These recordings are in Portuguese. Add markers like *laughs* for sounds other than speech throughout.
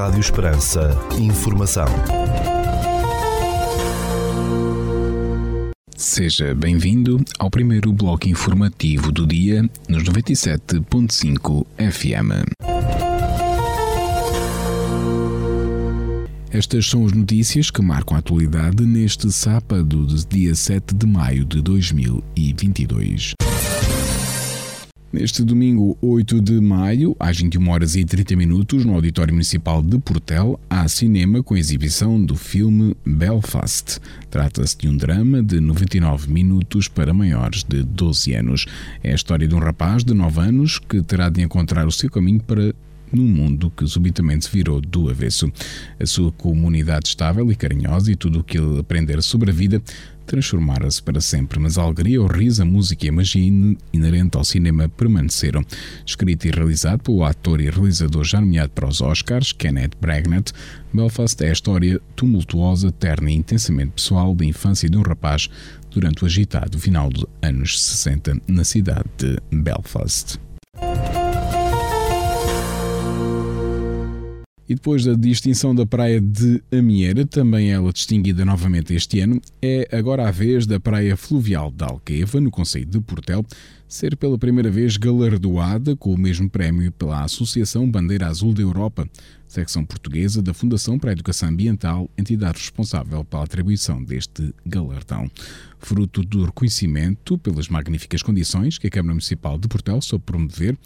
Rádio Esperança. Informação. Seja bem-vindo ao primeiro bloco informativo do dia nos 97.5 FM. Estas são as notícias que marcam a atualidade neste sábado, dia 7 de maio de 2022. Neste domingo 8 de maio, às 21 horas e 30 minutos, no Auditório Municipal de Portel, há cinema com exibição do filme Belfast. Trata-se de um drama de 99 minutos para maiores de 12 anos. É a história de um rapaz de 9 anos que terá de encontrar o seu caminho para num mundo que subitamente se virou do avesso. A sua comunidade estável e carinhosa e tudo o que ele aprender sobre a vida transformara-se para sempre, mas a alegria, o riso, a música e a magia inerente ao cinema permaneceram. Escrito e realizado pelo ator e realizador já nomeado para os Oscars, Kenneth Branagh, Belfast é a história tumultuosa, terna e intensamente pessoal da infância de um rapaz durante o agitado final dos anos 60 na cidade de Belfast. E depois da distinção da praia de Amieira, também ela distinguida novamente este ano, é agora a vez da praia fluvial de Alqueva, no Conselho de Portel, ser pela primeira vez galardoada com o mesmo prémio pela Associação Bandeira Azul da Europa, secção portuguesa da Fundação para a Educação Ambiental, entidade responsável pela atribuição deste galardão. Fruto do reconhecimento pelas magníficas condições que a Câmara Municipal de Portel soube promover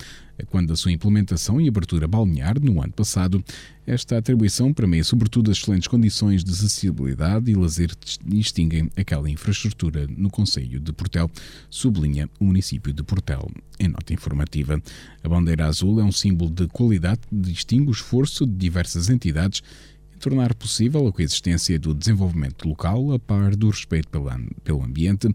quando a sua implementação e abertura balnear no ano passado, esta atribuição permeia sobretudo as excelentes condições de acessibilidade e lazer distinguem aquela infraestrutura no Conselho de Portel, sublinha o município de Portel. Em nota informativa, a bandeira azul é um símbolo de qualidade que distingue o esforço de diversas entidades tornar possível a coexistência do desenvolvimento local a par do respeito pelo ambiente,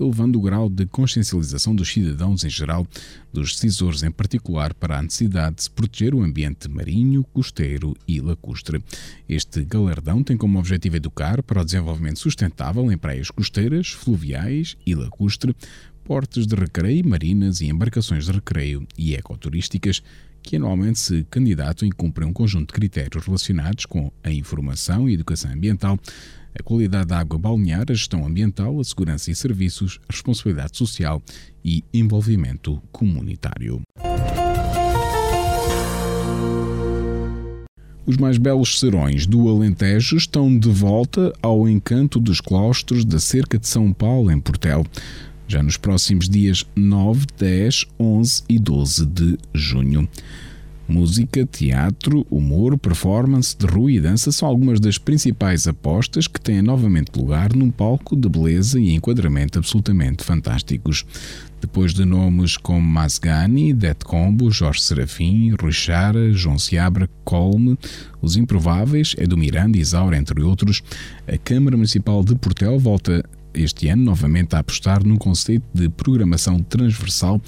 elevando o grau de consciencialização dos cidadãos em geral, dos decisores em particular, para a necessidade de se proteger o ambiente marinho, costeiro e lacustre. Este galardão tem como objetivo educar para o desenvolvimento sustentável em praias costeiras, fluviais e lacustre, portos de recreio, marinas e embarcações de recreio e ecoturísticas que anualmente se candidatam e cumprem um conjunto de critérios relacionados com a informação e educação ambiental, a qualidade da água balnear, a gestão ambiental, a segurança e serviços, a responsabilidade social e envolvimento comunitário. Os mais belos serões do Alentejo estão de volta ao encanto dos claustros da cerca de São Paulo, em Portel já nos próximos dias 9, 10, 11 e 12 de junho. Música, teatro, humor, performance de rua e dança são algumas das principais apostas que têm novamente lugar num palco de beleza e enquadramento absolutamente fantásticos. Depois de nomes como Masgani, Det Combo, Jorge Serafim, Rui Chara, João Seabra, Colme, Os Improváveis, Edu Miranda e Isaura, entre outros, a Câmara Municipal de Portel volta este ano novamente a apostar num conceito de programação transversal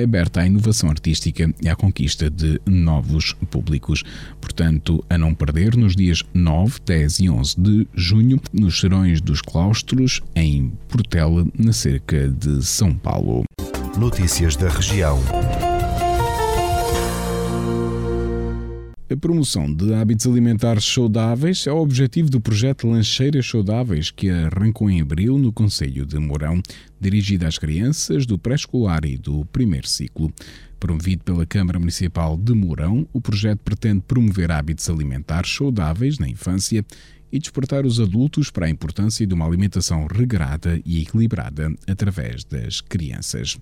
aberta à inovação artística e à conquista de novos públicos. Portanto, a não perder nos dias 9, 10 e 11 de junho, nos Serões dos Claustros, em Portela, na cerca de São Paulo. Notícias da região. A promoção de hábitos alimentares saudáveis é o objetivo do projeto Lancheiras Saudáveis, que arrancou em abril no Conselho de Mourão, dirigido às crianças do pré-escolar e do primeiro ciclo. Promovido pela Câmara Municipal de Mourão, o projeto pretende promover hábitos alimentares saudáveis na infância e despertar os adultos para a importância de uma alimentação regrada e equilibrada através das crianças.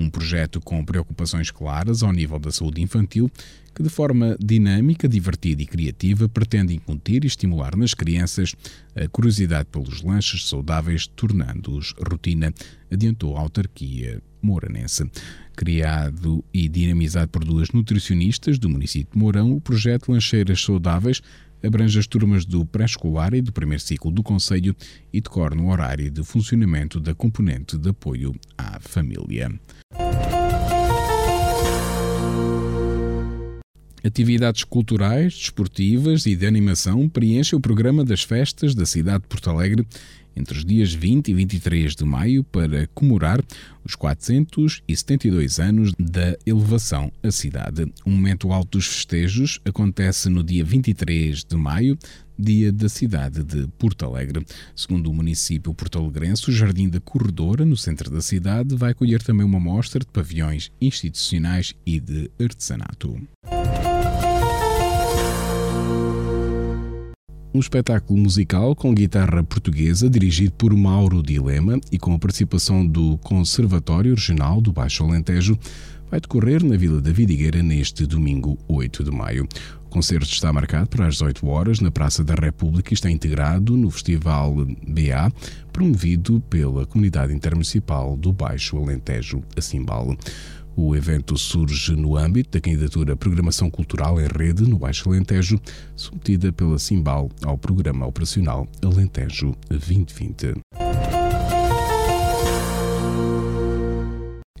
Um projeto com preocupações claras ao nível da saúde infantil, que de forma dinâmica, divertida e criativa pretende incutir e estimular nas crianças a curiosidade pelos lanches saudáveis, tornando-os rotina, adiantou a autarquia moranense. Criado e dinamizado por duas nutricionistas do município de Mourão, o projeto Lancheiras Saudáveis abrange as turmas do pré-escolar e do primeiro ciclo do Conselho e decorre no horário de funcionamento da componente de apoio à família. Atividades culturais, desportivas e de animação preenchem o programa das festas da cidade de Porto Alegre entre os dias 20 e 23 de maio para comemorar os 472 anos da elevação à cidade. O momento alto dos festejos acontece no dia 23 de maio, dia da cidade de Porto Alegre. Segundo o município porto-alegrense, o Jardim da Corredora, no centro da cidade, vai acolher também uma mostra de pavilhões institucionais e de artesanato. Um espetáculo musical com guitarra portuguesa dirigido por Mauro Dilema e com a participação do Conservatório Regional do Baixo Alentejo vai decorrer na Vila da Vidigueira neste domingo 8 de maio. O concerto está marcado para as 18 horas na Praça da República e está integrado no Festival BA, promovido pela Comunidade Intermunicipal do Baixo Alentejo, a Cimbal. O evento surge no âmbito da candidatura Programação Cultural em Rede no Baixo Alentejo, submetida pela Cimbal ao Programa Operacional Alentejo 2020.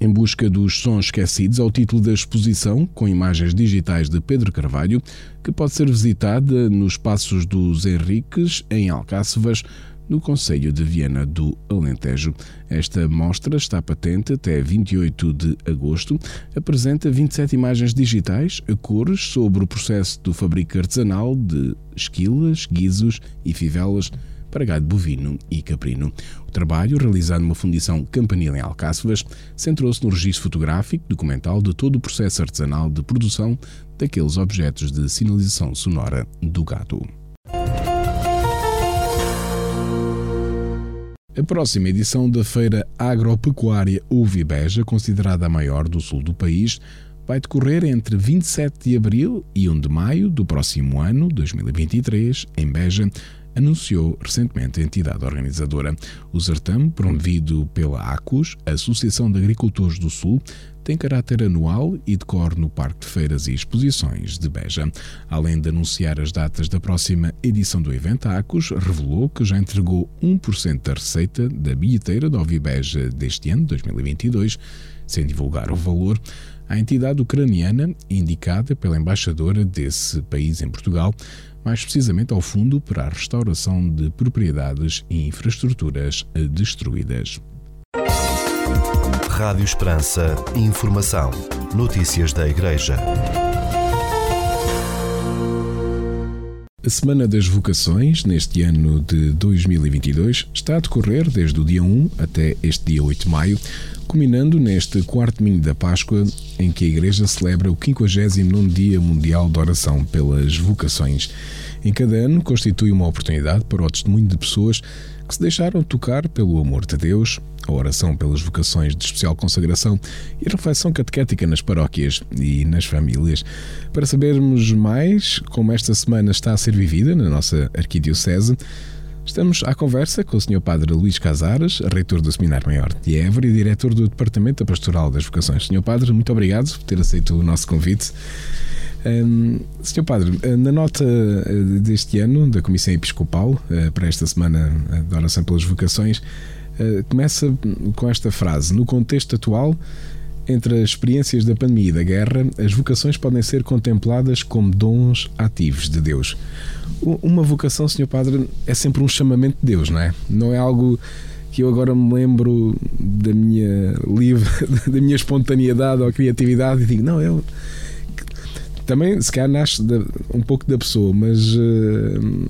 Em busca dos sons esquecidos é o título da exposição, com imagens digitais de Pedro Carvalho, que pode ser visitada nos Passos dos Henriques, em Alcácevas, no Conselho de Viena do Alentejo. Esta mostra está patente até 28 de agosto. Apresenta 27 imagens digitais a cores sobre o processo do fabrico artesanal de esquilas, guizos e fivelas para gado bovino e caprino. O trabalho, realizado numa fundição campanil em Alcácevas, centrou-se no registro fotográfico documental de todo o processo artesanal de produção daqueles objetos de sinalização sonora do gado. A próxima edição da Feira Agropecuária Uvibeja, considerada a maior do sul do país, vai decorrer entre 27 de abril e 1 de maio do próximo ano, 2023, em Beja, anunciou recentemente a entidade organizadora. O certame, promovido pela ACUS, Associação de Agricultores do Sul, tem caráter anual e decorre no Parque de Feiras e Exposições de Beja. Além de anunciar as datas da próxima edição do evento, a ACUS revelou que já entregou 1% da receita da bilheteira da Ovibeja deste ano, 2022, sem divulgar o valor, à entidade ucraniana indicada pela embaixadora desse país em Portugal, mais precisamente ao Fundo para a Restauração de Propriedades e Infraestruturas Destruídas. Rádio Esperança. Informação. Notícias da Igreja. A Semana das Vocações, neste ano de 2022, está a decorrer desde o dia 1 até este dia 8 de maio, culminando neste quarto domingo da Páscoa, em que a Igreja celebra o 59 Dia Mundial de Oração pelas Vocações. Em cada ano, constitui uma oportunidade para o testemunho de pessoas que se deixaram tocar pelo amor de Deus, a oração pelas vocações de especial consagração e a reflexão catequética nas paróquias e nas famílias. Para sabermos mais como esta semana está a ser vivida na nossa Arquidiocese, Estamos à conversa com o Sr. Padre Luís Casares, reitor do Seminário Maior de Évora e diretor do Departamento Pastoral das Vocações. Sr. Padre, muito obrigado por ter aceito o nosso convite. Sr. Padre, na nota eh, deste ano da Comissão Episcopal uh, para esta semana de oração pelas vocações, começa com esta frase: No contexto atual, entre as experiências da pandemia e da guerra, as vocações podem ser contempladas como dons ativos de Deus. Uma vocação, Sr. Padre, é sempre um chamamento de Deus, não é? Não é algo que eu agora me lembro da minha livre, *laughs* da minha espontaneidade ou criatividade e digo, não, eu também se calhar nasce de, um pouco da pessoa, mas uh,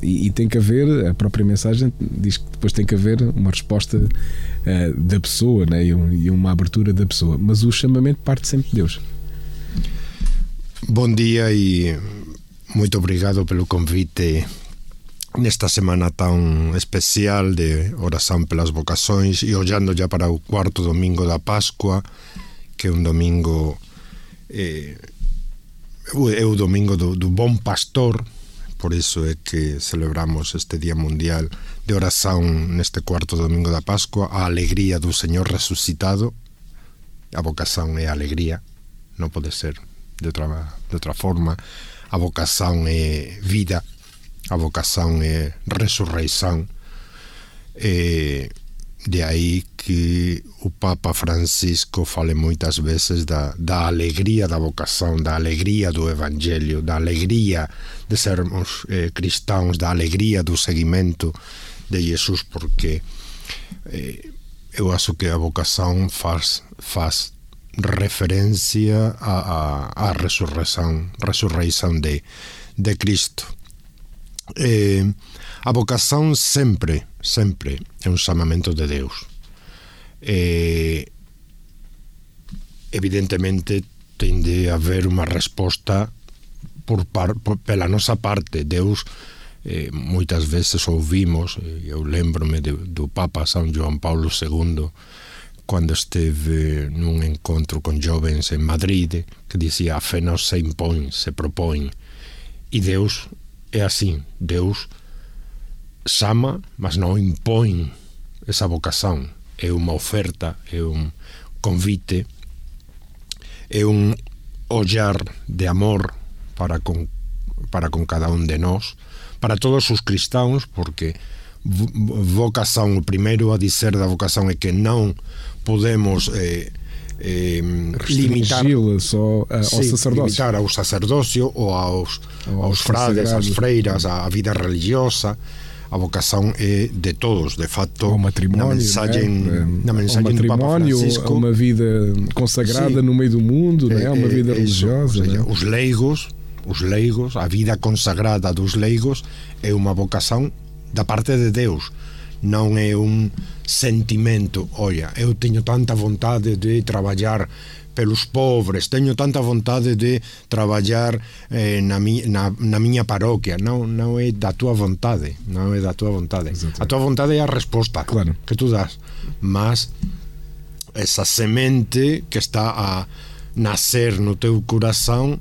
e, e, tem que haver, a própria mensagem diz que depois tem que haver uma resposta uh, da pessoa né? e, um, e uma abertura da pessoa, mas o chamamento parte sempre de Deus. Bom dia e muito obrigado pelo convite nesta semana tão especial de oração pelas vocações e olhando já para o quarto domingo da Páscoa, que é um domingo eh, é o domingo do, do Bom Pastor, por iso é que celebramos este Día Mundial de Oración neste cuarto domingo da Pascua, a alegría do Señor resucitado. A vocación é a alegría, non pode ser de outra, de forma. A vocación é vida, a vocación é resurreição. E de aí que o Papa Francisco fale moitas veces da, da alegría da vocación, da alegría do Evangelio, da alegría de sermos eh, cristãos, da alegría do seguimento de Jesus porque eh, eu acho que a vocação faz, faz referencia á, a resurrección, resurreição de, de Cristo. Eh, a vocación sempre, sempre é un chamamento de Deus. Evidentemente ten de haber unha resposta por, par, por pela nosa parte. Deus eh, moitas veces ouvimos, eh, eu lembrome do Papa San João Paulo II, cando esteve nun encontro con jovens en Madrid que dicía a fe non se impón, se propón e Deus é así Deus sama, mas non impón esa vocación. É unha oferta, é un convite, é un ollar de amor para con, para con cada un de nós, para todos os cristãos, porque vocación, o primeiro a dizer da vocación é que non podemos eh, eh, limitar só ao sí, sacerdocio. limitar ao sacerdocio ou aos, ou aos, aos frades, sagrados. às freiras, à vida religiosa a vocação é de todos, de facto, o matrimónio, na mensagem, né? na mensagem o matrimónio, Francisco, uma vida consagrada Sim, no meio do mundo, é, né? uma vida é, religiosa. Seja, né? Os leigos, os leigos, a vida consagrada dos leigos é uma vocação da parte de Deus non é un sentimento, olla, eu teño tanta vontade de traballar pelos pobres, teño tanta vontade de traballar eh, na, mi, na, na miña parroquia, non, non é da túa vontade, non é da túa vontade. Exacto. A túa vontade é a resposta claro. que tú das, mas esa semente que está a nacer no teu corazón,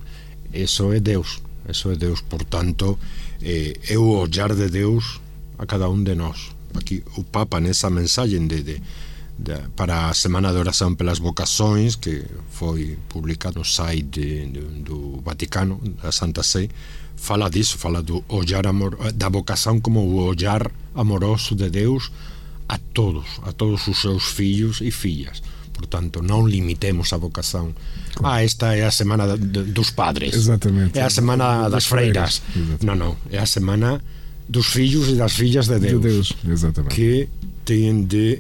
eso é Deus, eso é Deus, por tanto, eh, é o ollar de Deus a cada un de nós. Aquí o Papa nesa mensaxe de, de para a Semana de Oración pelas Vocações que foi publicado no site de, de, do Vaticano da Santa Sé fala disso, fala do olhar amor, da vocação como o olhar amoroso de Deus a todos, a todos os seus fillos e fillas portanto non limitemos a vocación ah, esta é a semana de, dos padres. Exatamente. é a semana das, freiras, freiras. non, non, é a semana dos fillos e das fillas de Deus, de Deus. Exatamente. que têm de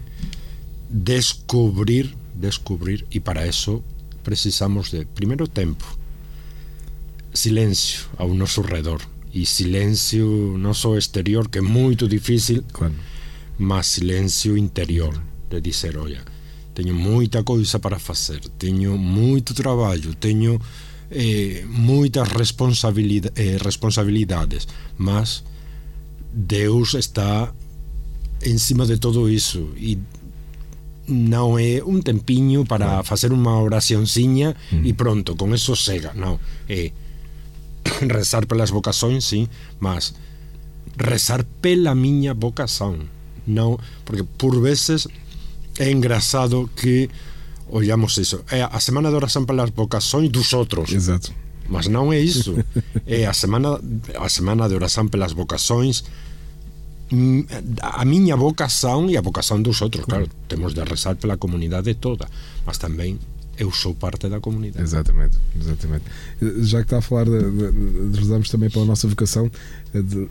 descobrir descobrir e para isso precisamos de primeiro tempo silencio ao nosso redor e silencio non só exterior que é moito difícil claro. mas silencio interior de dizer, olha teño moita coisa para facer teño moito traballo teño eh, moitas responsabilidade, eh, responsabilidades mas Deus está encima de todo iso e non é un tempiño para claro. facer unha oraciónciña mm. e pronto, con eso sega non, é *coughs* rezar pelas vocações, sí, mas rezar pela miña vocación non, porque por veces é engraçado que ollamos iso é a semana de oración pelas vocações dos outros Exato. mas non é iso é a semana a semana de oración pelas vocações a miña vocación e a vocación dos outros, claro, temos de rezar pela comunidade toda, mas tamén eu sou parte da comunidade. Exatamente, exatamente. Já que está a falar de, de, de rezarmos também pela nossa vocação,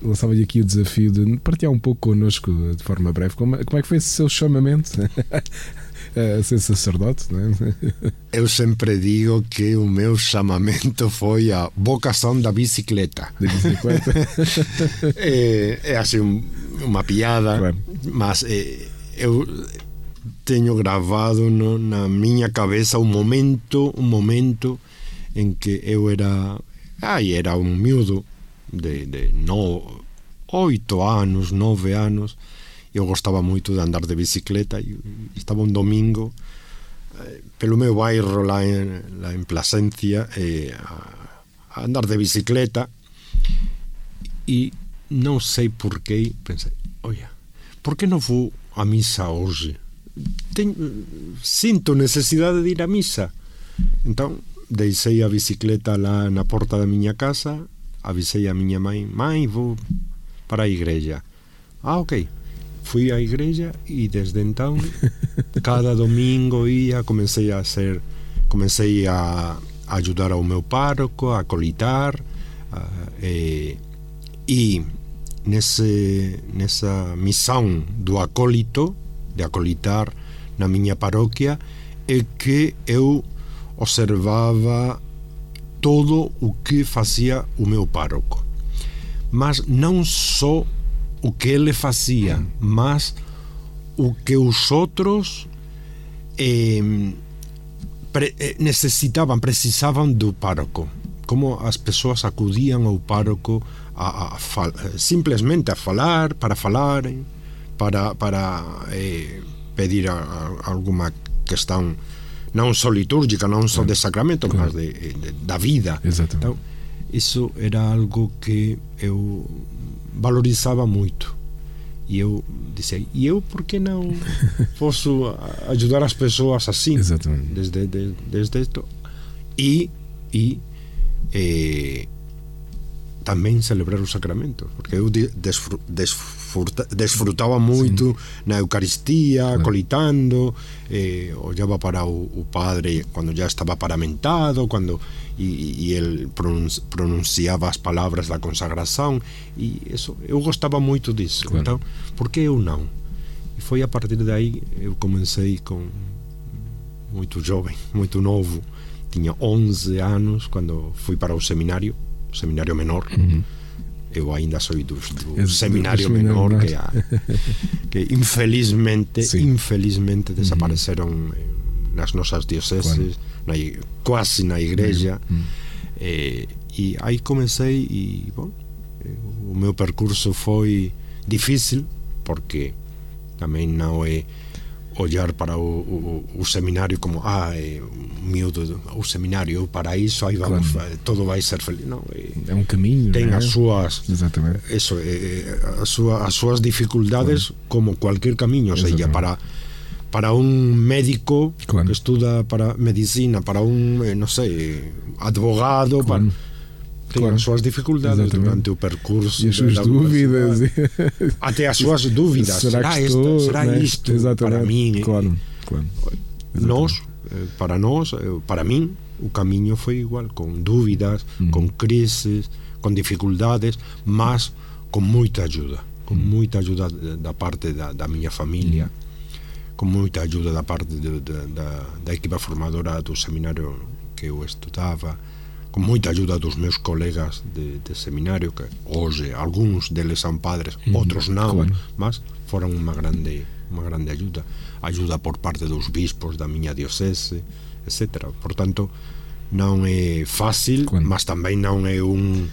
lançava-lhe aqui o desafio de partilhar um pouco connosco, de forma breve, como, como é que foi esse seu chamamento *laughs* a ser sacerdote, não é? *laughs* Eu sempre digo que o meu chamamento foi a vocação da bicicleta. *laughs* Da bicicleta? *laughs* é, é assim um, uma piada, claro. mas é, eu teño gravado no, na miña cabeza un momento, un momento en que eu era, ai, era un miúdo de, de no, oito anos, nove anos, eu gostaba moito de andar de bicicleta e estaba un domingo eh, pelo meu bairro lá en, lá en Plasencia eh, a, andar de bicicleta e non sei por que pensei, oia, por que non vou a misa hoxe? Ten, sinto necesidade de ir a misa. Entón deixei a bicicleta lá na porta da miña casa avisei a miña mãe mãe, vou para a igreja ah, ok fui á igreja e desde entón *laughs* cada domingo ia, comecei a ser comecei a, ajudar ao meu párroco, a colitar e, e nesse, nessa missão do acólito, de acolitar na minha paróquia, é que eu observava todo o que fazia o meu pároco. Mas não só o que ele fazia, mas o que os outros eh, eh, necessitavam, precisavam do pároco. Como as pessoas acudiam ao pároco a, a, a, simplesmente a falar, para falar, para, para eh, pedir alguma questão não só litúrgica, não só de sacramento, mas de, de, da vida. Exatamente. Então, isso era algo que eu valorizava muito. E eu disse, e eu por que não *laughs* posso ajudar as pessoas assim? Exatamente. Desde, de, desde isto. E, e eh, também celebrar o sacramento, porque eu desfruta, desfrutaba muito Sim. na Eucaristia, claro. colitando, eh, olhava para o, o, padre quando já estava paramentado, quando e, e ele pronunciava as palavras da consagração e isso eu gostava muito disso. Claro. Então, por que eu não? E foi a partir daí eu comecei com muito jovem, *laughs* muito novo, tinha 11 anos quando fui para o seminário seminário menor. Uhum. Eu ainda sou do, do seminário menor que, há, *laughs* que infelizmente, Sim. infelizmente desapareceram uhum. nas nossas dioceses, claro. Na, quase na igreja. Uhum. E, e aí comecei e bom, o meu percurso foi difícil porque também não é olhar para o, o, o seminário como ah, é miúdo, o seminário, o paraíso, aí vamos, claro. todo vai ser feliz. Não, é, é um caminho. Tem é? as suas Exatamente. Isso, é, as, sua, as suas dificuldades claro. como qualquer caminho, ou seja, para para um médico claro. que estuda para medicina, para um, eh, não sei, advogado, para tem claro. as suas dificuldades Exatamente. durante o percurso. E as suas dúvidas. *laughs* Até as suas dúvidas. Será, será, estou, será né? isto Exatamente. para mim? Claro, claro. Nós, eh, para nós, eh, para mim, o caminho foi igual, com dúvidas, hum. com crises, com dificuldades, mas com muita ajuda. Com hum. muita ajuda da parte da, da minha família, hum. Com muita ajuda da parte de, de, da, da equipa formadora do seminário que eu estudava con moita ajuda dos meus colegas de, de seminario que hoxe algúns deles son padres, mm, outros non, claro. mas foron unha grande unha grande ajuda, ajuda por parte dos bispos da miña diocese, etc. Por tanto, non é fácil, claro. mas tamén non é un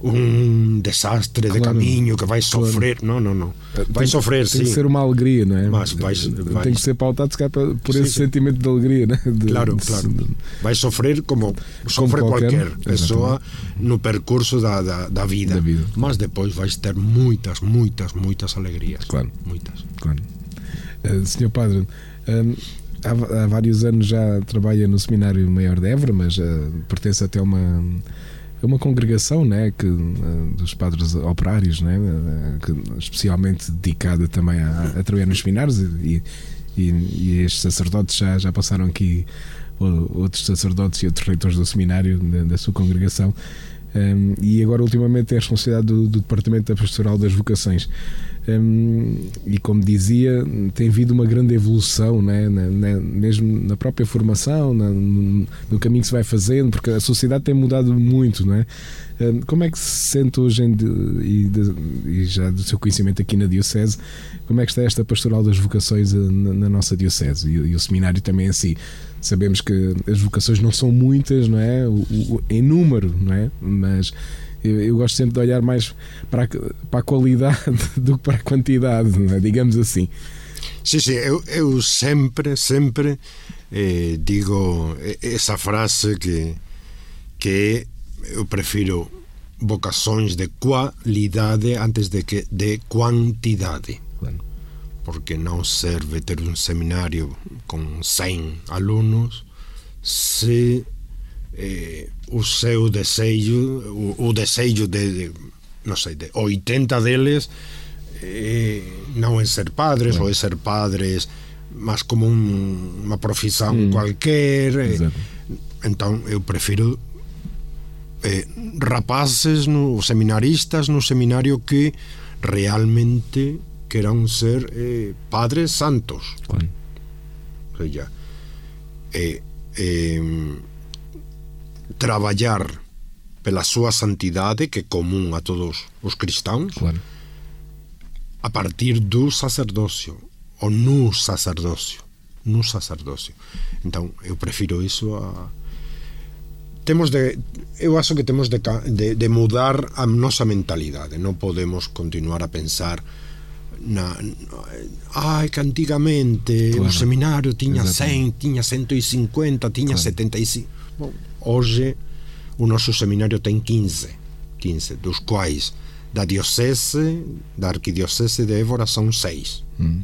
un desastre claro, de caminho que vai sofrer. Claro. Não, não, não. Vai tem, sofrer, tem sim. que ser uma alegria, não é? Mas vai, vai... Tem que ser pautado se por sim, esse sim. sentimento de alegria, né? De, claro, claro. Vai sofrer como sofre como qualquer, qualquer pessoa no percurso da, da, da, vida. da, vida. Mas depois vais ter muitas, muitas, muitas alegrias. Claro. Muitas. Claro. Uh, senhor Padre, um, há, há, vários anos já trabalha no Seminário Maior de Évora, mas uh, pertence até uma uma congregação né, que, eh, dos padres operários, né, eh, que, especialmente dedicada também a, a trabalhar nos seminários e, e, e, estes sacerdotes já, já passaram aqui outros sacerdotes e outros reitores do seminário da, da sua congregação um, e agora ultimamente é a responsabilidade do, do Departamento da Pastoral das Vocações um, e como dizia, tem havido uma grande evolução, né? Na, na, mesmo na própria formação, na, no, no, caminho que se vai fazendo, porque a sociedade tem mudado muito, não é? Um, como é que se sente hoje em, e, de, e, já do seu conhecimento aqui na Diocese, como é que está esta pastoral das vocações eh, na, nossa Diocese e, e, o seminário também em si? Sabemos que as vocações não são muitas, não é? O, o, em número, não é? Mas eu, eu, gosto sempre de olhar mais para a, para a qualidade *laughs* do que para a quantidade, é? digamos assim. Sim, sim, eu, eu sempre, sempre eh, digo essa frase que, que eu prefiro vocações de qualidade antes de que de quantidade. Porque não serve ter um seminário com 100 alunos se eh, o seu desejo o, o desejo de, de non sei, de 80 deles eh, non é ser padres ou é ser padres mas como un, unha profesión mm. cualquer eh, entón eu prefiro eh, rapaces no, seminaristas no seminario que realmente que eran ser eh, padres santos. Con. Ella. Eh, eh, traballar pela súa santidade que é común a todos os cristáns claro. a partir do sacerdocio ou no sacerdocio no sacerdocio então eu prefiro isso a temos de eu acho que temos de, de, de mudar a nosa mentalidade non podemos continuar a pensar na, na ai que antigamente Claro. o seminario tiña Exatamente. 100 tiña 150 tiña Claro. 75 Bom, hoxe o noso seminario ten 15 15, dos quais da diocese da arquidiocese de Évora son 6 Hum.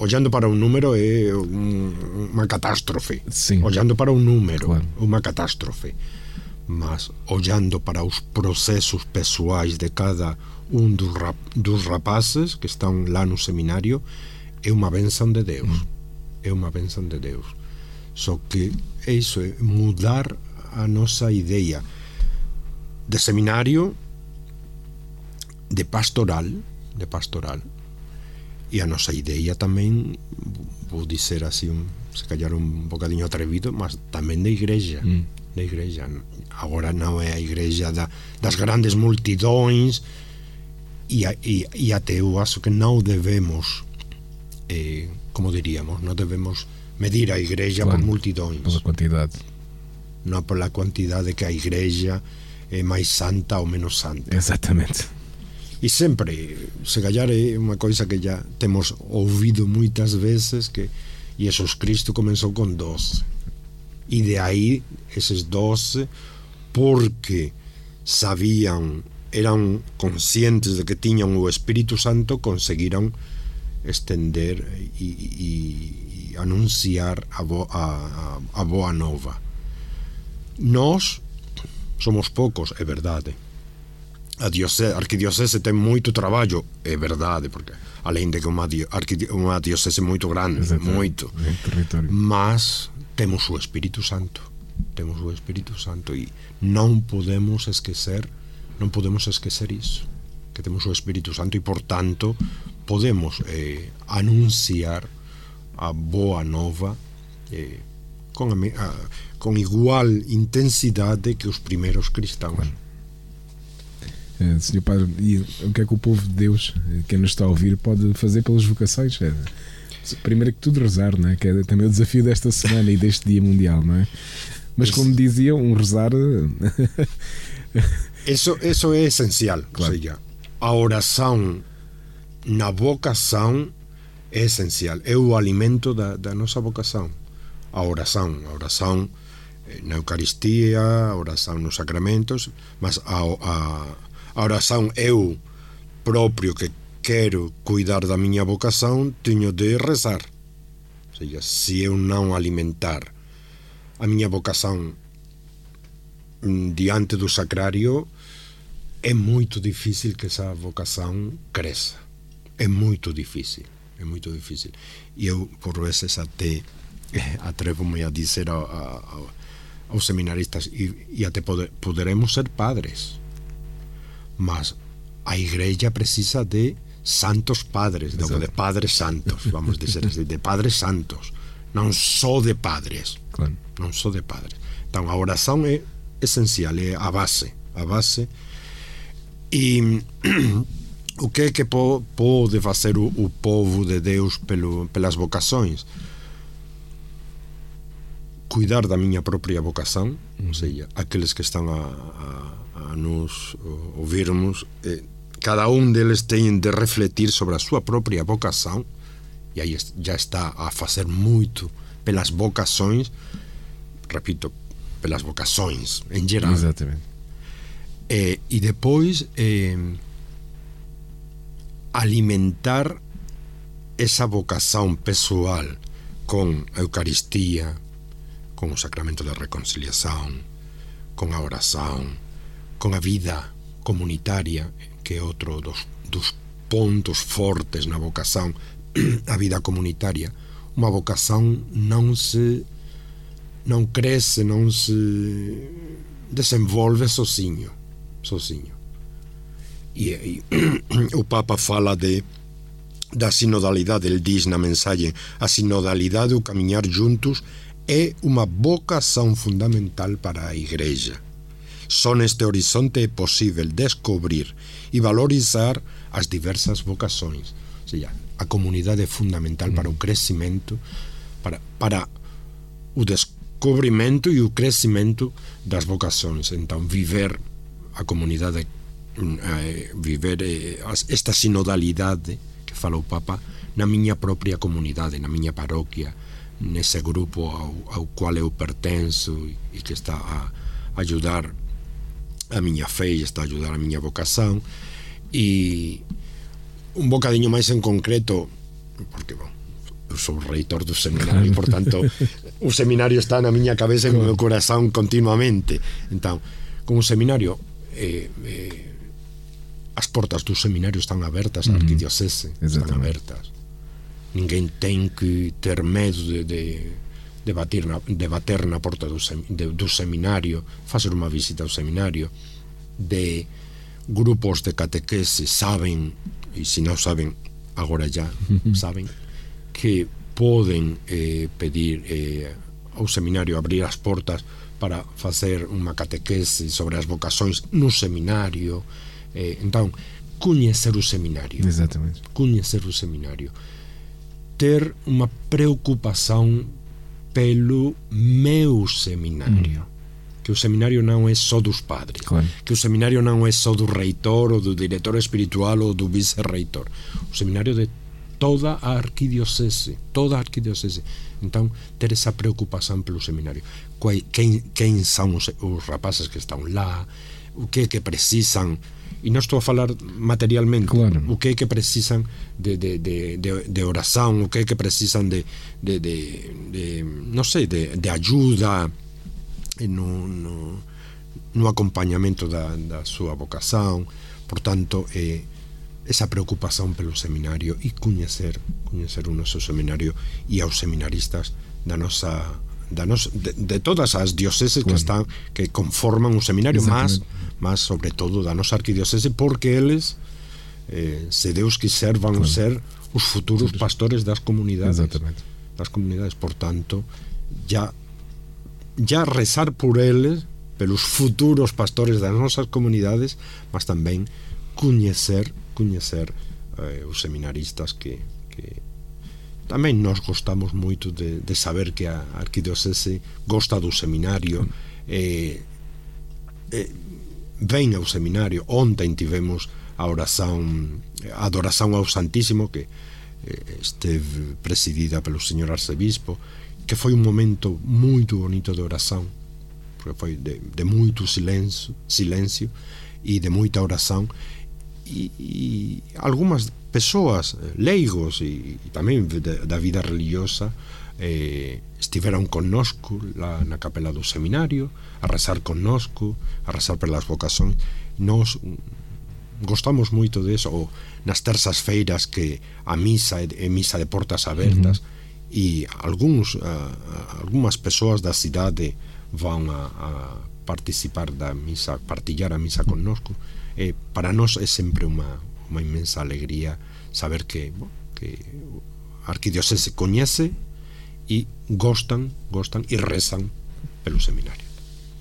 Ollando para un número é un, unha catástrofe Sim. Ollando para un número Claro. Unha catástrofe mas ollando para os procesos pessoais de cada un dos, rap, dos rapaces que están lá no seminario é unha benção de Deus. Mm. É unha benção de Deus. Só que é iso é mudar a nosa idea de seminario de pastoral de pastoral. E a nosa idea tamén vou dizer así un, se callar un bocadiño atrevido mas tamén de igrexa. Mm. De igrexa agora non é a igrexa da, das grandes multidões e, e, e até eu acho que non debemos eh, como diríamos non debemos medir a igrexa por Claro. multidões Pela quantidade. non pola quantidade que a igrexa é máis santa ou menos santa Exatamente. E sempre, se callar é unha coisa que já temos ouvido moitas veces que Jesus Cristo comenzou con 12 e de aí eses 12 porque sabían eran conscientes de que tiñan o Espírito Santo conseguiron estender e, e, e anunciar a, bo, a, a, boa nova. Nós somos poucos, é verdade a, diocese, a arquidiocese ten moito traballo, é verdade, porque além de que unha, arquidi, unha diocese moito grande, Exatamente. moito, mas temos o Espírito Santo, temos o Espírito Santo e non podemos esquecer, non podemos esquecer iso, que temos o Espírito Santo e por tanto podemos eh, anunciar a boa nova eh, con, a, me- a, con igual intensidade que os primeiros cristãos. Eh, Senhor Padre, e o que é que o povo de Deus, eh, quem nos está a ouvir, pode fazer pelas vocações? É, primeiro que tudo rezar, não é? que é também o desafio desta semana e deste Dia Mundial, não é? Mas como dizia, um rezar. eh, *laughs* Eso, eso é esencial. Claro. Ou seja, a oración na vocación é esencial. É o alimento da, da nosa vocación. A oración. A eh, na Eucaristía, a oración nos sacramentos, mas a, a, a oración eu propio que quero cuidar da miña vocación, teño de rezar. Ou seja, se eu non alimentar a miña vocación mm, diante do sacrario é moito difícil que esa vocación creza. É moito difícil é moito difícil. E eu por veces até eh, atrevo-me a dizer a, a, a, aos seminaristas e, e até pode, poderemos ser padres mas a igreja precisa de santos padres de, padres santos vamos dizer así, de padres santos non só de padres claro. non só de padres. Então a oração é esencial, é a base, a base. E *clears throat* o que é que po, pode facer o, o povo de Deus pelo, pelas vocações? Cuidar da miña propia vocación, ou seja, aqueles que están a, a, a nos ouvirmos, eh, cada un deles ten de refletir sobre a súa propia vocación e aí já está a facer moito pelas vocações repito, pelas vocações en geral Exatamente. e, e depois eh, alimentar esa vocación pessoal con a Eucaristía con o sacramento da reconciliación con a oración con a vida comunitaria que é outro dos, dos pontos fortes na vocación *clears throat* a vida comunitaria unha vocación non se non crece, non se desenvolve sozinho, sozinho. e, e *clears throat* o Papa fala de da sinodalidade, ele diz na mensagem, a sinodalidade, o caminhar juntos, é uma vocação fundamental para a Igreja. Só neste horizonte é possível descobrir e valorizar as diversas vocações. Ou seja, a comunidade é fundamental para o crescimento, para, para o descobrimento e o crescimento das vocações. Então, viver a comunidade, eh, viver eh, esta sinodalidade que fala o Papa na minha própria comunidade, na minha paróquia, nesse grupo ao, ao qual eu pertenço e que está a ajudar a minha fé e está a ajudar a minha vocação e un bocadinho máis en concreto porque, bom, eu sou reitor do seminario, portanto, *laughs* o seminario está na miña cabeza e no meu corazón continuamente. Entón, como seminario eh, eh, as portas do seminario están abertas, a arquidiocese están abertas. Ninguén ten que ter medo de, de, de, batir na, de bater na porta do, sem, de, do seminario, facer unha visita ao seminario, de grupos de catequese saben, e se non saben, agora já *laughs* saben, que poden eh, pedir eh, ao seminario abrir as portas para facer unha catequese sobre as vocações no seminario eh, entón, coñecer o seminario Exactamente. coñecer o seminario ter unha preocupación pelo meu seminario. Mm. que o seminario non é só dos padres. Claro. que o seminario non é só do reitor ou do director espiritual ou do vice-reitor. O seminario de toda a arquidiocese toda a arquidiocese. Entón ter esa preocupación pelo seminario. Quai, quen, quen son os, os rapaces que están lá? O que é que precisan e non estou a falar materialmente Claro. o que é que precisan de, de, de, de, de oración o que é que precisan de, de, de, de non sei, de, de ayuda no, no, no acompañamento da, da súa vocación por tanto eh, esa preocupación pelo seminario e coñecer coñecer o noso seminario e aos seminaristas da nosa da nos, de, de todas as dioceses que están que conforman o seminario máis máis sobre todo da nosa arquidiocese porque eles eh, se Deus quiser van claro. ser os futuros pastores das comunidades. Exatamente. das comunidades. Por tanto ya ya rezar por eles pelos futuros pastores das nosas comunidades mas tamén coñecer coñecer eh, os seminaristas que, que tamén nos gostamos moito de, de saber que a arquidiocese gosta do seminario. Eh, ven ao seminario ontem tivemos a oración a adoración ao Santísimo que esteve presidida pelo señor arcebispo que foi un momento moito bonito de oración porque foi de, de moito silencio silencio e de moita oración e, e algunhas persoas eh, leigos e, e tamén de, da vida religiosa eh, estiveron connosco lá na capela do seminario a rezar connosco a rezar pelas vocacións nos gostamos moito de eso ou nas terzas feiras que a misa é misa de portas abertas uh -huh. e algúns uh, algunhas persoas da cidade van a, a participar da misa, partillar a misa connosco uh eh, para nós é sempre unha, unha inmensa alegría saber que, bo, que a arquidiocese coñece e gostan, gostan e rezan pelo seminario.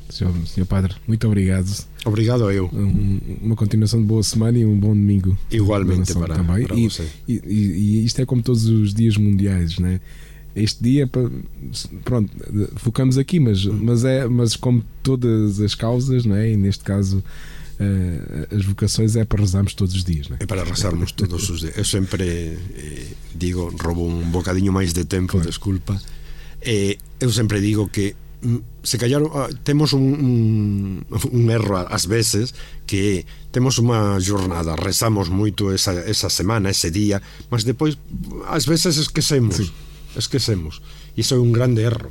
Senhor, senhor Padre, muito obrigado. Obrigado a eu. Um, uma continuação de boa semana e um bom domingo. Igualmente para, também. para e, você. E, e, e isto é como todos os dias mundiais, né? Este dia, pronto, focamos aqui, mas, mas, é, mas como todas as causas, né? e neste caso as vocações, é para rezarmos todos os dias. Né? É para rezarmos todos os días. Eu sempre eh, digo, robo un bocadiño máis de tempo, Claro. desculpa. Eh, eu sempre digo que mm, se callar ah, temos un, un, un erro ás veces que temos unha jornada, rezamos moito esa, esa semana, ese día, mas depois ás veces esquecemos. Sí. Esquecemos. E iso é un grande erro.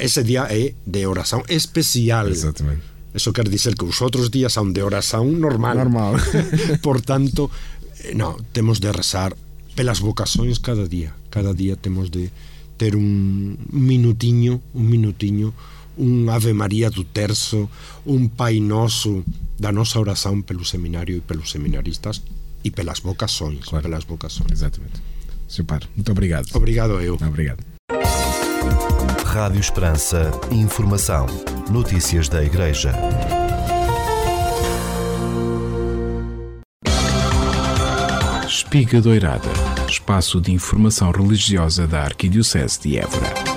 Ese día é de oración especial. Exatamente. Eso quer dizer que os outros días son de oración normal. Normal. *laughs* Por tanto, eh, no, temos de rezar pelas vocacións cada día. Cada día temos de ter un minutiño, un minutiño un Ave María do Terço, un Pai Noso da nosa oración pelo seminario e pelos seminaristas e pelas vocações, claro. pelas vocações. Exatamente. Sr. Padre, muito obrigado. Obrigado eu. Obrigado. Rádio Esperança. Informação. Notícias da Igreja. Espiga Doirada. Espaço de informação religiosa da Arquidiocese de Évora.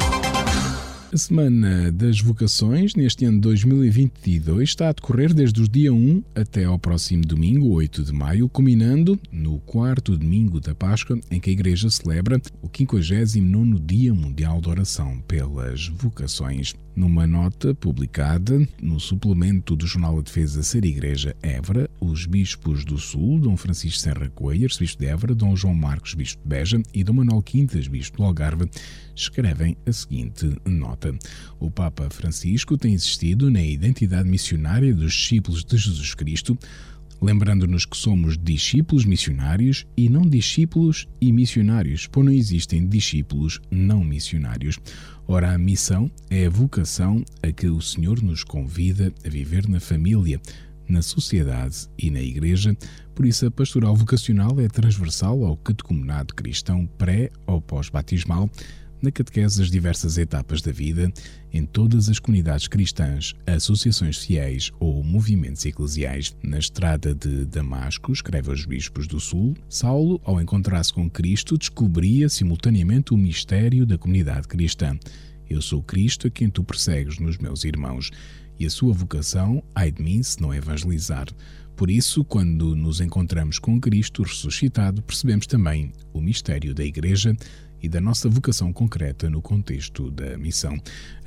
A Semana das Vocações, neste ano de 2022, está a decorrer desde o dia 1 até ao próximo domingo, 8 de maio, culminando no quarto domingo da Páscoa, em que a Igreja celebra o 59 Dia Mundial de Oração pelas Vocações. Numa nota publicada no suplemento do Jornal da Defesa Ser Igreja Évora, os bispos do Sul, Dom Francisco Serra Coelho, bispo de Évora, Dom João Marcos, bispo de Beja e Dom Manuel Quintas, bispo do Algarve, escrevem a seguinte nota. O Papa Francisco tem insistido na identidade missionária dos discípulos de Jesus Cristo, lembrando-nos que somos discípulos missionários e não discípulos e missionários, pois não existem discípulos não missionários. Ora, a missão é a vocação a que o Senhor nos convida a viver na família, na sociedade e na Igreja, por isso a pastoral vocacional é transversal ao catecumenado cristão pré ou pós-batismal, na catequese das diversas etapas da vida, em todas as comunidades cristãs, associações fiéis ou movimentos eclesiais. Na estrada de Damasco, escreve aos bispos do Sul, Saulo, ao encontrar-se com Cristo, descobria simultaneamente o mistério da comunidade cristã. Eu sou Cristo a quem tu persegues nos meus irmãos, e a sua vocação, ai de mim, se não evangelizar. Por isso, quando nos encontramos com Cristo ressuscitado, percebemos também o mistério da Igreja e da nossa vocação concreta no contexto da missão.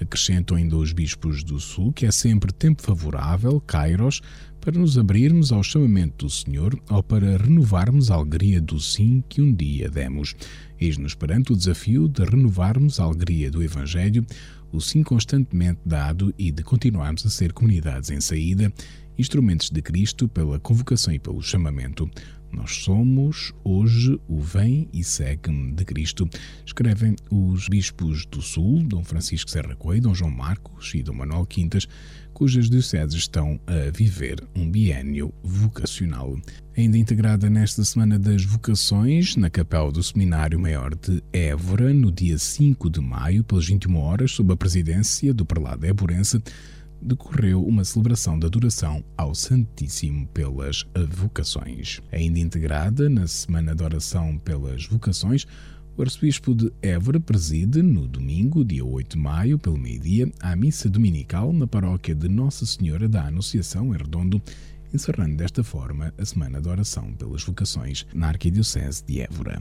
Acrescentam ainda os bispos do Sul que é sempre tempo favorável, Kairos, para nos abrirmos ao chamamento do Senhor ou para renovarmos a alegria do sim que um dia demos. Eis-nos perante o desafio de renovarmos a alegria do Evangelho, o sim constantemente dado e de continuarmos a ser comunidades em saída, instrumentos de Cristo pela convocação e pelo chamamento. Nós somos hoje o Vem e Segue-me de Cristo, escrevem os bispos do Sul, Dom Francisco Serra Coelho, Dom João Marcos e Dom Manuel Quintas, cujas dioceses estão a viver um biênio vocacional. Ainda integrada nesta Semana das Vocações, na capela do Seminário Maior de Évora, no dia 5 de maio, pelas 21 horas, sob a presidência do prelado éborense, decorreu uma celebração da adoração ao Santíssimo pelas vocações. Ainda integrada na Semana de Oração pelas Vocações, o arcebispo de Évora preside, no domingo, dia 8 de maio, pelo meio-dia, a missa dominical na paróquia de Nossa Senhora da Anunciação, em Redondo, encerrando desta forma a Semana de Oração pelas Vocações na Arquidiocese de Évora.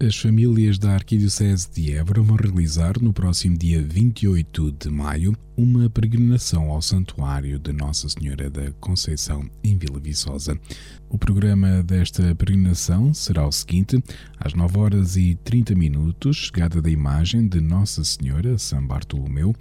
As famílias da Arquidiocese de Évora vão realizar no próximo dia 28 de maio uma peregrinação ao Santuário de Nossa Senhora da Conceição em Vila Viçosa. O programa desta peregrinação será o seguinte: às 9 horas e 30 minutos, chegada da imagem de Nossa Senhora São Bartolomeu,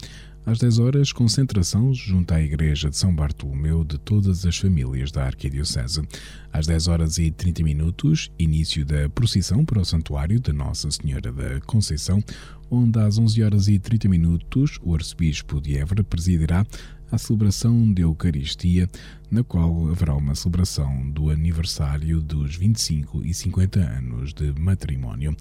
às 10 horas, concentração junto à Igreja de São Bartolomeu de todas as famílias da Arquidiocese. Às 10 horas e 30 minutos, início da procissão para o Santuário de Nossa Senhora da Conceição, onde às 11 horas e 30 minutos o Arcebispo de Évora presidirá a celebração de Eucaristia, na qual haverá uma celebração do aniversário dos 25 e 50 anos de matrimónio.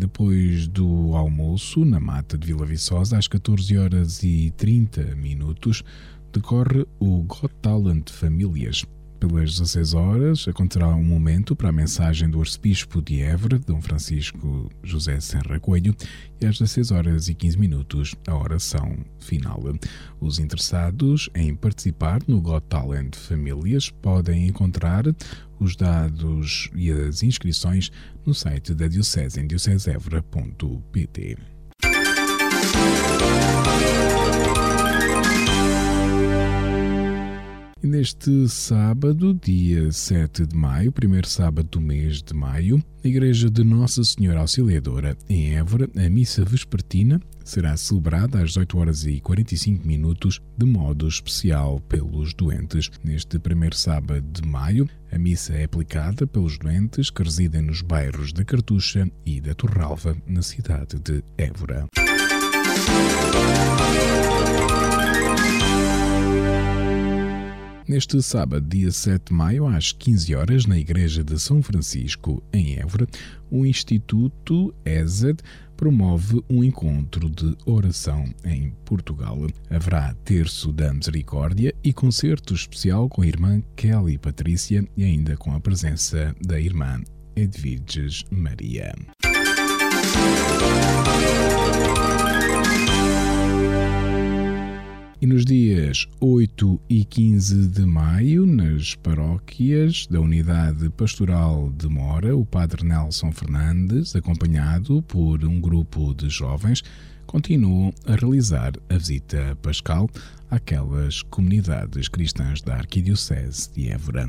Depois do almoço, na mata de Vila Viçosa, às 14 horas e 30 minutos, decorre o Got Talent Famílias. Pelas 16 horas, acontecerá um momento para a mensagem do arcebispo de Évora, Dom Francisco José Serra Coelho, e às 16 horas e 15 minutos, a oração final. Os interessados em participar no Got Talent Famílias podem encontrar os dados e as inscrições no site da Diocese em diocesevra.pt. E neste sábado, dia 7 de maio, primeiro sábado do mês de maio, na Igreja de Nossa Senhora Auxiliadora, em Évora, a missa vespertina será celebrada às 18 horas e 45 minutos de modo especial pelos doentes. Neste primeiro sábado de maio, a missa é aplicada pelos doentes que residem nos bairros da Cartucha e da Torralva, na cidade de Évora. Neste sábado, dia 7 de maio, às 15 horas, na Igreja de São Francisco, em Évora, o Instituto ESED promove um encontro de oração em Portugal. Haverá terço da misericórdia e concerto especial com a irmã Kelly Patrícia e ainda com a presença da irmã Edviges Maria. E nos dias 8 e 15 de maio, nas paróquias da Unidade Pastoral de Mora, o Padre Nelson Fernandes, acompanhado por um grupo de jovens, continuam a realizar a visita pascal àquelas comunidades cristãs da Arquidiocese de Évora.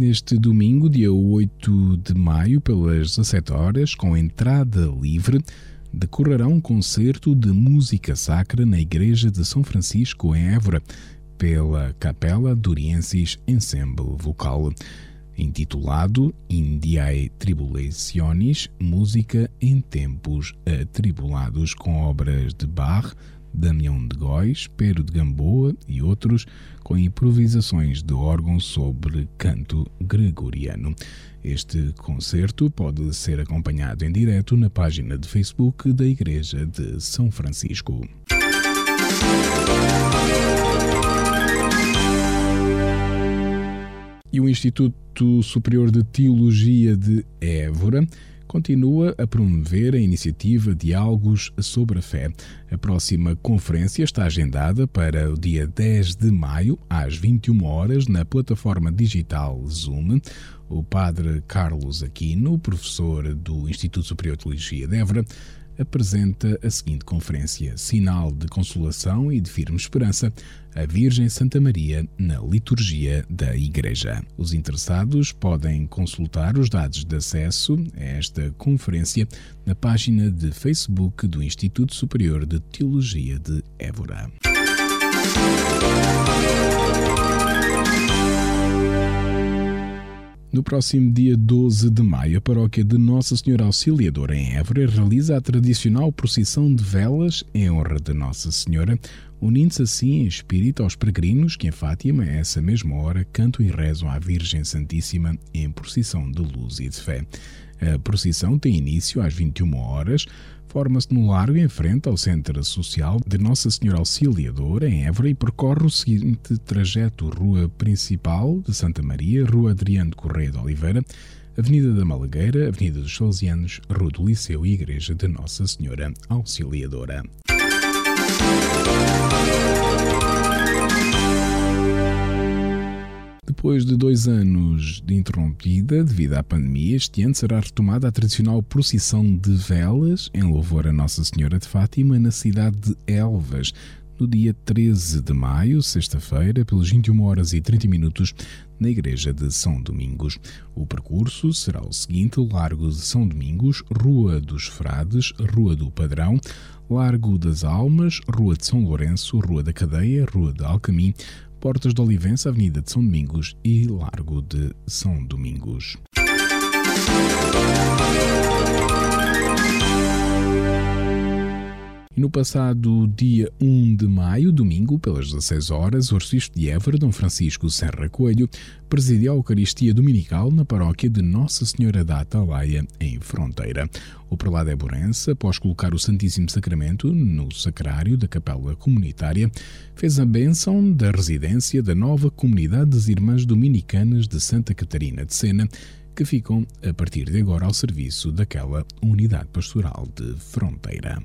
Neste domingo, dia 8 de maio, pelas 17 horas, com entrada livre, decorrerá um concerto de música sacra na Igreja de São Francisco, em Évora, pela Capela Duriensis Ensemble Vocal, intitulado Indiae Tribulationis Música em Tempos Atribulados, com obras de Bach, Damião de Góis, Pero de Gamboa e outros, com improvisações de órgão sobre canto gregoriano. Este concerto pode ser acompanhado em direto na página de Facebook da Igreja de São Francisco. E o Instituto Superior de Teologia de Évora continua a promover a iniciativa Diálogos sobre a Fé. A próxima conferência está agendada para o dia 10 de maio, às 21 horas, na plataforma digital Zoom. O padre Carlos Aquino, professor do Instituto Superior de Teologia de Évora, apresenta a seguinte conferência: Sinal de Consolação e de Firme Esperança, a Virgem Santa Maria na liturgia da Igreja. Os interessados podem consultar os dados de acesso a esta conferência na página de Facebook do Instituto Superior de Teologia de Évora. No próximo dia 12 de maio, a paróquia de Nossa Senhora Auxiliadora em Évora realiza a tradicional procissão de velas em honra de Nossa Senhora, unindo-se assim em espírito aos peregrinos que em Fátima, a essa mesma hora, cantam e rezam à Virgem Santíssima em procissão de luz e de fé. A procissão tem início às 21 horas, forma-se no largo em frente ao Centro Social de Nossa Senhora Auxiliadora, em Évora, e percorre o seguinte trajeto: Rua Principal de Santa Maria, Rua Adriano Correia de Oliveira, Avenida da Malagueira, Avenida dos Salesianos, Rua do Liceu e Igreja de Nossa Senhora Auxiliadora. Depois de dois anos de interrompida devido à pandemia, este ano será retomada a tradicional procissão de velas em louvor a Nossa Senhora de Fátima na cidade de Elvas, no dia 13 de maio, sexta-feira, pelas 21 horas e 30 minutos, na Igreja de São Domingos. O percurso será o seguinte: Largo de São Domingos, Rua dos Frades, Rua do Padrão, Largo das Almas, Rua de São Lourenço, Rua da Cadeia, Rua de Alcamim, Portas de Olivença, Avenida de São Domingos e Largo de São Domingos. No passado dia 1 de maio, domingo, pelas 16 horas, o arcebispo de Évora, Dom Francisco Serra Coelho, presidiu a Eucaristia Dominical na paróquia de Nossa Senhora da Atalaia, em Fronteira. O prelado Eborense, após colocar o Santíssimo Sacramento no sacrário da capela comunitária, fez a bênção da residência da nova comunidade das Irmãs Dominicanas de Santa Catarina de Sena, que ficam, a partir de agora, ao serviço daquela unidade pastoral de Fronteira.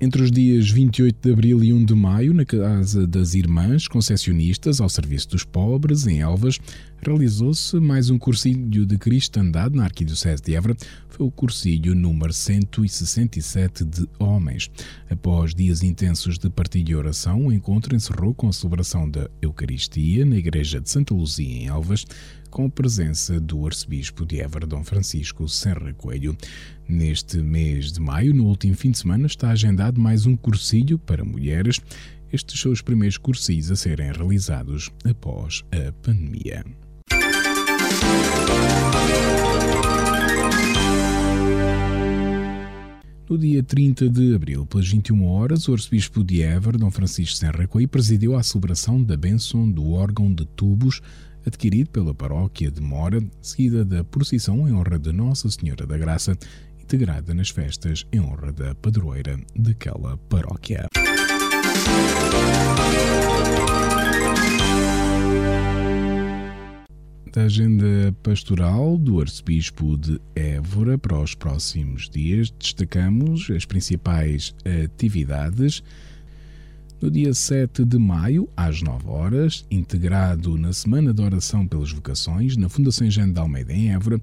Entre os dias 28 de abril e 1 de maio, na Casa das Irmãs Concessionistas ao Serviço dos Pobres, em Elvas, realizou-se mais um cursilho de cristandade na Arquidiocese de Évora. Foi o cursilho número 167 de homens. Após dias intensos de partilha e oração, o encontro encerrou com a celebração da Eucaristia na Igreja de Santa Luzia, em Elvas, com a presença do arcebispo de Évora, Dom Francisco Serra Coelho. Neste mês de maio, no último fim de semana, está agendado mais um cursilho para mulheres. Estes são os primeiros cursilhos a serem realizados após a pandemia. No dia 30 de abril, pelas 21 horas, o arcebispo de Évora, Dom Francisco Coelho, presidiu a celebração da bênção do órgão de tubos adquirido pela paróquia de Mora, seguida da procissão em honra de Nossa Senhora da Graça, integrada nas festas em honra da padroeira daquela paróquia. Da agenda pastoral do Arcebispo de Évora para os próximos dias, destacamos as principais atividades no dia 7 de maio, às 9 horas, integrado na Semana de Oração pelas Vocações, na Fundação Engenho de Almeida, em Évora,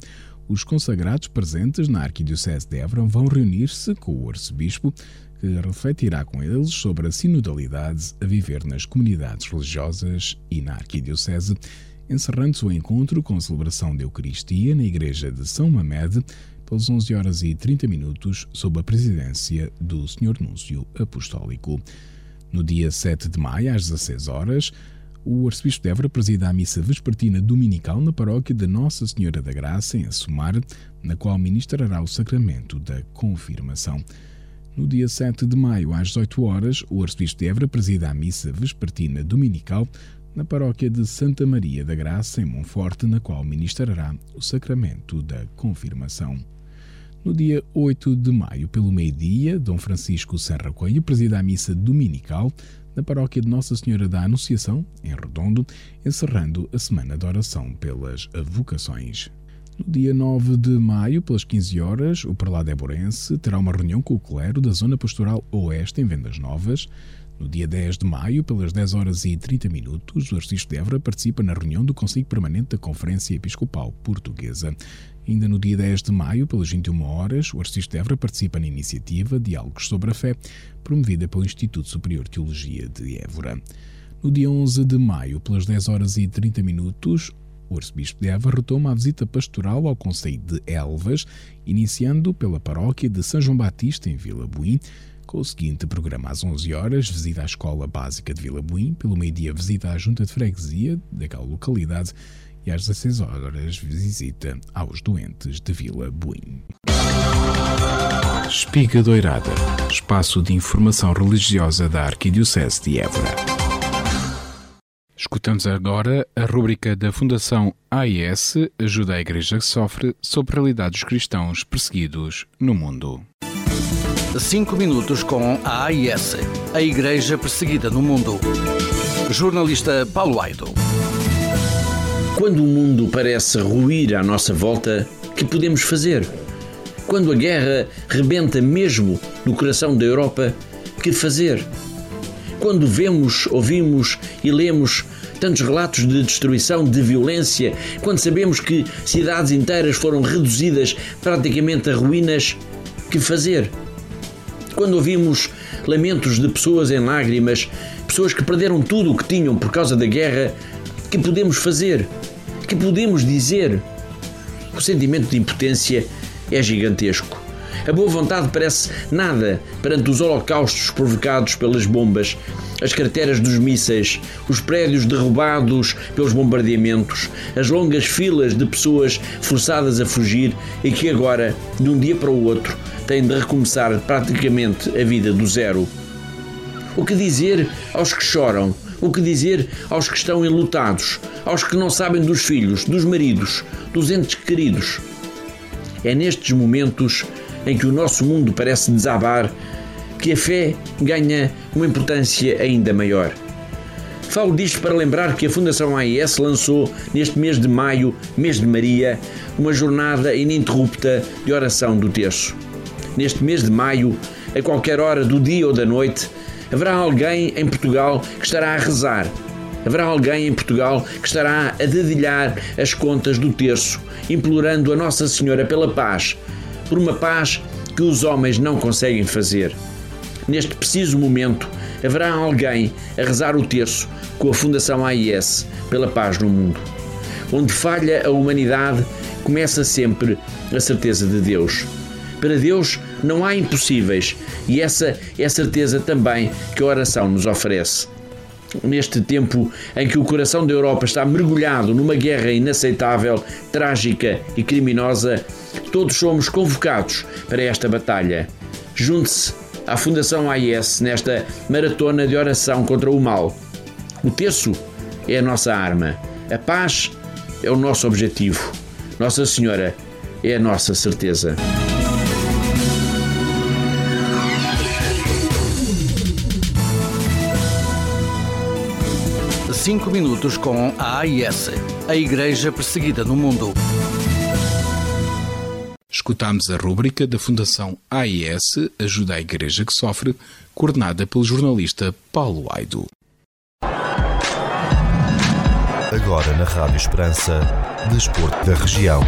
os consagrados presentes na Arquidiocese de Évora vão reunir-se com o arcebispo, que refletirá com eles sobre a sinodalidade a viver nas comunidades religiosas e na Arquidiocese, encerrando-se o encontro com a celebração da Eucaristia na Igreja de São Mamed, pelas 11 horas e 30 minutos, sob a presidência do Sr. Núncio Apostólico. No dia 7 de maio, às 16 horas, o arcebispo de Évora presida a missa vespertina dominical na paróquia de Nossa Senhora da Graça, em Assumar, na qual ministrará o sacramento da confirmação. No dia 7 de maio, às 18 horas, o arcebispo de Évora presida a missa vespertina dominical na paróquia de Santa Maria da Graça, em Monforte, na qual ministrará o sacramento da confirmação. No dia 8 de maio, pelo meio-dia, Dom Francisco Serra Coelho presida a missa dominical na paróquia de Nossa Senhora da Anunciação, em Redondo, encerrando a semana de oração pelas vocações. No dia 9 de maio, pelas 15 horas, o prelado Eborense terá uma reunião com o clero da Zona Pastoral Oeste em Vendas Novas. No dia 10 de maio, pelas 10 horas e 30 minutos, o arcebispo de Évora participa na reunião do Conselho Permanente da Conferência Episcopal Portuguesa. Ainda no dia 10 de maio, pelas 21 horas, o arcebispo de Évora participa na iniciativa Diálogos sobre a Fé, promovida pelo Instituto Superior de Teologia de Évora. No dia 11 de maio, pelas 10 horas e 30 minutos, o arcebispo de Évora retoma a visita pastoral ao Conselho de Elvas, iniciando pela paróquia de São João Batista, em Vila Buim, com o seguinte programa às 11 horas, visita à Escola Básica de Vila Buim, pelo meio-dia visita à Junta de Freguesia daquela localidade e às 16 horas visita aos doentes de Vila Buim. Espiga Doirada, espaço de informação religiosa da Arquidiocese de Évora. Escutamos agora a rúbrica da Fundação AIS Ajuda a Igreja que Sofre sobre a realidade dos cristãos perseguidos no mundo. 5 minutos com a AIS, a Igreja Perseguida no Mundo. Jornalista Paulo Aido. Quando o mundo parece ruir à nossa volta, que podemos fazer? Quando a guerra rebenta mesmo no coração da Europa, que fazer? Quando vemos, ouvimos e lemos tantos relatos de destruição, de violência, quando sabemos que cidades inteiras foram reduzidas praticamente a ruínas, que fazer? Quando ouvimos lamentos de pessoas em lágrimas, pessoas que perderam tudo o que tinham por causa da guerra, que podemos fazer? Que podemos dizer? O sentimento de impotência é gigantesco. A boa vontade parece nada perante os holocaustos provocados pelas bombas, as crateras dos mísseis, os prédios derrubados pelos bombardeamentos, as longas filas de pessoas forçadas a fugir e que agora, de um dia para o outro, têm de recomeçar praticamente a vida do zero. O que dizer aos que choram? O que dizer aos que estão enlutados? Aos que não sabem dos filhos, dos maridos, dos entes queridos? É nestes momentos em que o nosso mundo parece desabar que a fé ganha uma importância ainda maior. Falo disto para lembrar que a Fundação AIS lançou, neste mês de maio, mês de Maria, uma jornada ininterrupta de oração do terço. Neste mês de maio, a qualquer hora do dia ou da noite, haverá alguém em Portugal que estará a rezar. Haverá alguém em Portugal que estará a dedilhar as contas do terço, implorando a Nossa Senhora pela paz, por uma paz que os homens não conseguem fazer. Neste preciso momento, haverá alguém a rezar o terço com a Fundação AIS pela paz no mundo. Onde falha a humanidade, começa sempre a certeza de Deus. Para Deus não há impossíveis e essa é a certeza também que a oração nos oferece. Neste tempo em que o coração da Europa está mergulhado numa guerra inaceitável, trágica e criminosa, todos somos convocados para esta batalha. Junte-se à Fundação AIS nesta maratona de oração contra o mal. O terço é a nossa arma, a paz é o nosso objetivo, Nossa Senhora é a nossa certeza. Cinco minutos com a AIS, a Igreja Perseguida no Mundo. Escutámos a rúbrica da Fundação AIS Ajuda a Igreja que Sofre, coordenada pelo jornalista Paulo Aido. Agora na Rádio Esperança, Desporto da Região.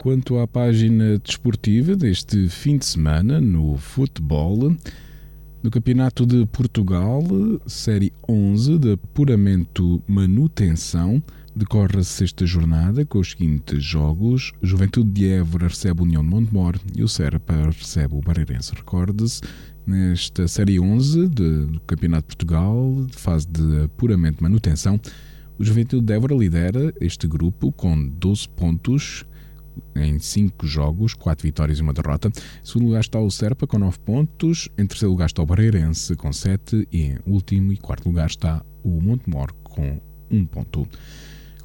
Quanto à página desportiva deste fim de semana no futebol, no Campeonato de Portugal, Série 11 de apuramento manutenção, decorre a sexta jornada com os seguintes jogos. Juventude de Évora recebe a União de Montemor e o Serpa recebe o Barreirense. Recorde-se, nesta Série 11 de, do Campeonato de Portugal, de fase de apuramento manutenção, o Juventude de Évora lidera este grupo com 12 pontos em 5 jogos, 4 vitórias e uma derrota. Em segundo lugar está o Serpa com 9 pontos. Em terceiro lugar está o Barreirense com 7. E em último e quarto lugar está o Montemor com 1 ponto.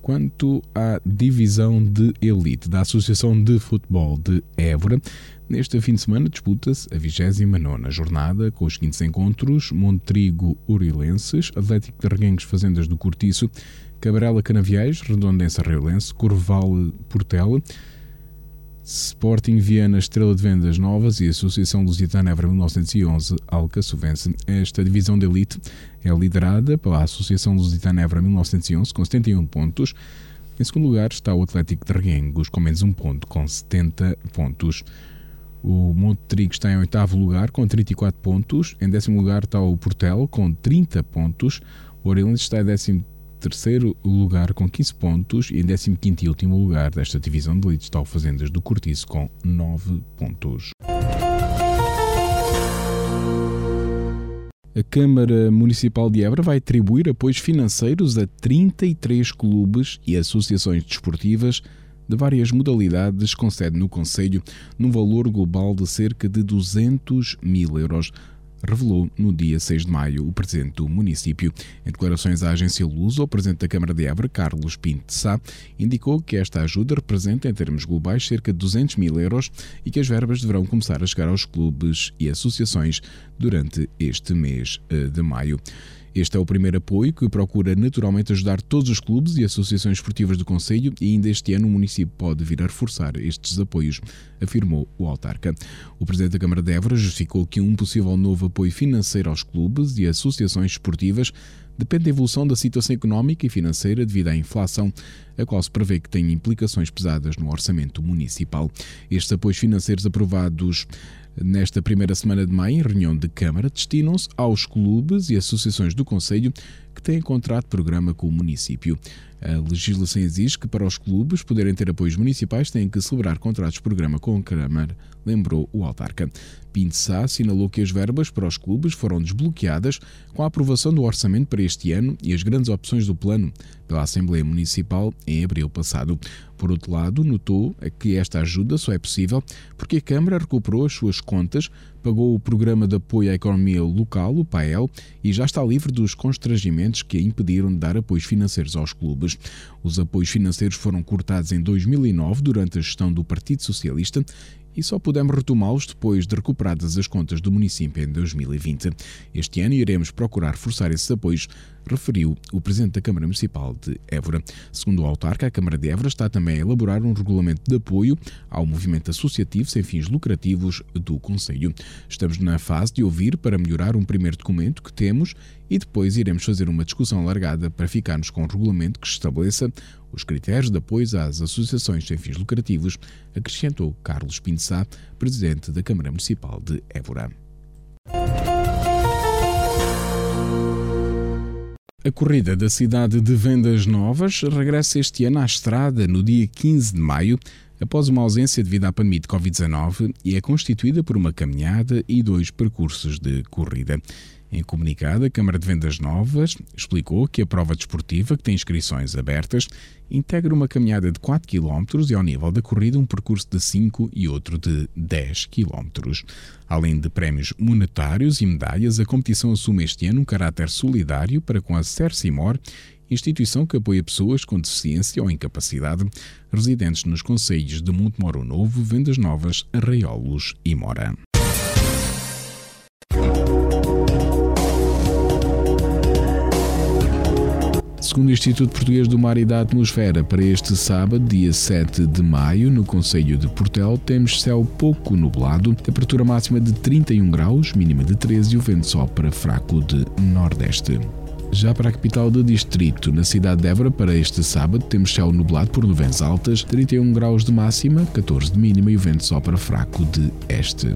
Quanto à divisão de elite da Associação de Futebol de Évora, neste fim de semana disputa-se a 29 jornada com os seguintes encontros: Montrigo Urilenses, Atlético de Reguengos Fazendas do Cortiço, Cabrela Canaviais, Redondense Arreolense, Corval Portela, Sporting Viana Estrela de Vendas Novas e Associação Lusitana Évora 1911 Alcaçovense. Esta divisão de elite é liderada pela Associação Lusitana Évora 1911 com 71 pontos. Em segundo lugar está o Atlético de Reguengos com menos um ponto, com 70 pontos. O Monte Trigo está em oitavo lugar com 34 pontos. Em décimo lugar está o Portel com 30 pontos. O Orilense está em décimo terceiro lugar com 15 pontos e em 15 e último lugar desta divisão de elite está o Fazendas do Cortiço com 9 pontos. A Câmara Municipal de Évora vai atribuir apoios financeiros a 33 clubes e associações desportivas de várias modalidades com sede no Conselho, num valor global de cerca de 200 mil euros revelou no dia 6 de maio o presidente do município. Em declarações à agência Luso, o presidente da Câmara de Évora, Carlos Pinto de Sá, indicou que esta ajuda representa, em termos globais, cerca de 200 mil euros e que as verbas deverão começar a chegar aos clubes e associações durante este mês eh, de maio. Este é o primeiro apoio que procura naturalmente ajudar todos os clubes e associações esportivas do Conselho e ainda este ano o município pode vir a reforçar estes apoios, afirmou o autarca. O presidente da Câmara de Évora justificou que um possível novo apoio financeiro aos clubes e associações esportivas depende da evolução da situação económica e financeira devido à inflação, a qual se prevê que tenha implicações pesadas no orçamento municipal. Estes apoios financeiros aprovados Nesta primeira semana de maio, em reunião de Câmara, destinam-se aos clubes e associações do Conselho que têm contrato de programa com o município. A legislação exige que, para os clubes poderem ter apoios municipais, têm que celebrar contratos de programa com a Câmara, lembrou o autarca. Pinto Sá assinalou que as verbas para os clubes foram desbloqueadas com a aprovação do orçamento para este ano e as grandes opções do plano pela Assembleia Municipal em abril passado. Por outro lado, notou que esta ajuda só é possível porque a Câmara recuperou as suas contas, pagou o Programa de Apoio à Economia Local, o PAEL, e já está livre dos constrangimentos que a impediram de dar apoios financeiros aos clubes. Os apoios financeiros foram cortados em 2009 durante a gestão do Partido Socialista e só pudemos retomá-los depois de recuperadas as contas do município em 2020. Este ano iremos procurar forçar esses apoios referiu o Presidente da Câmara Municipal de Évora. Segundo o autarca, a Câmara de Évora está também a elaborar um regulamento de apoio ao movimento associativo sem fins lucrativos do Conselho. Estamos na fase de ouvir para melhorar um primeiro documento que temos e depois iremos fazer uma discussão alargada para ficarmos com um regulamento que estabeleça os critérios de apoio às associações sem fins lucrativos, acrescentou Carlos Pinçá, Presidente da Câmara Municipal de Évora. A corrida da cidade de Vendas Novas regressa este ano à estrada no dia 15 de maio, após uma ausência devido à pandemia de Covid-19, e é constituída por uma caminhada e dois percursos de corrida. Em comunicado, a Câmara de Vendas Novas explicou que a prova desportiva, que tem inscrições abertas, integra uma caminhada de 4 km e, ao nível da corrida, um percurso de 5 e outro de 10 km. Além de prémios monetários e medalhas, a competição assume este ano um caráter solidário para com a Cercimor, instituição que apoia pessoas com deficiência ou incapacidade residentes nos concelhos de Montemoro Novo, Vendas Novas, Arraiolos e Mora. Segundo o Instituto Português do Mar e da Atmosfera, para este sábado, dia 7 de maio, no Conselho de Portel, temos céu pouco nublado, temperatura máxima de 31 graus, mínima de 13 e o vento sopra fraco de nordeste. Já para a capital do distrito, na cidade de Évora, para este sábado, temos céu nublado por nuvens altas, 31 graus de máxima, 14 de mínima e o vento sopra fraco de este.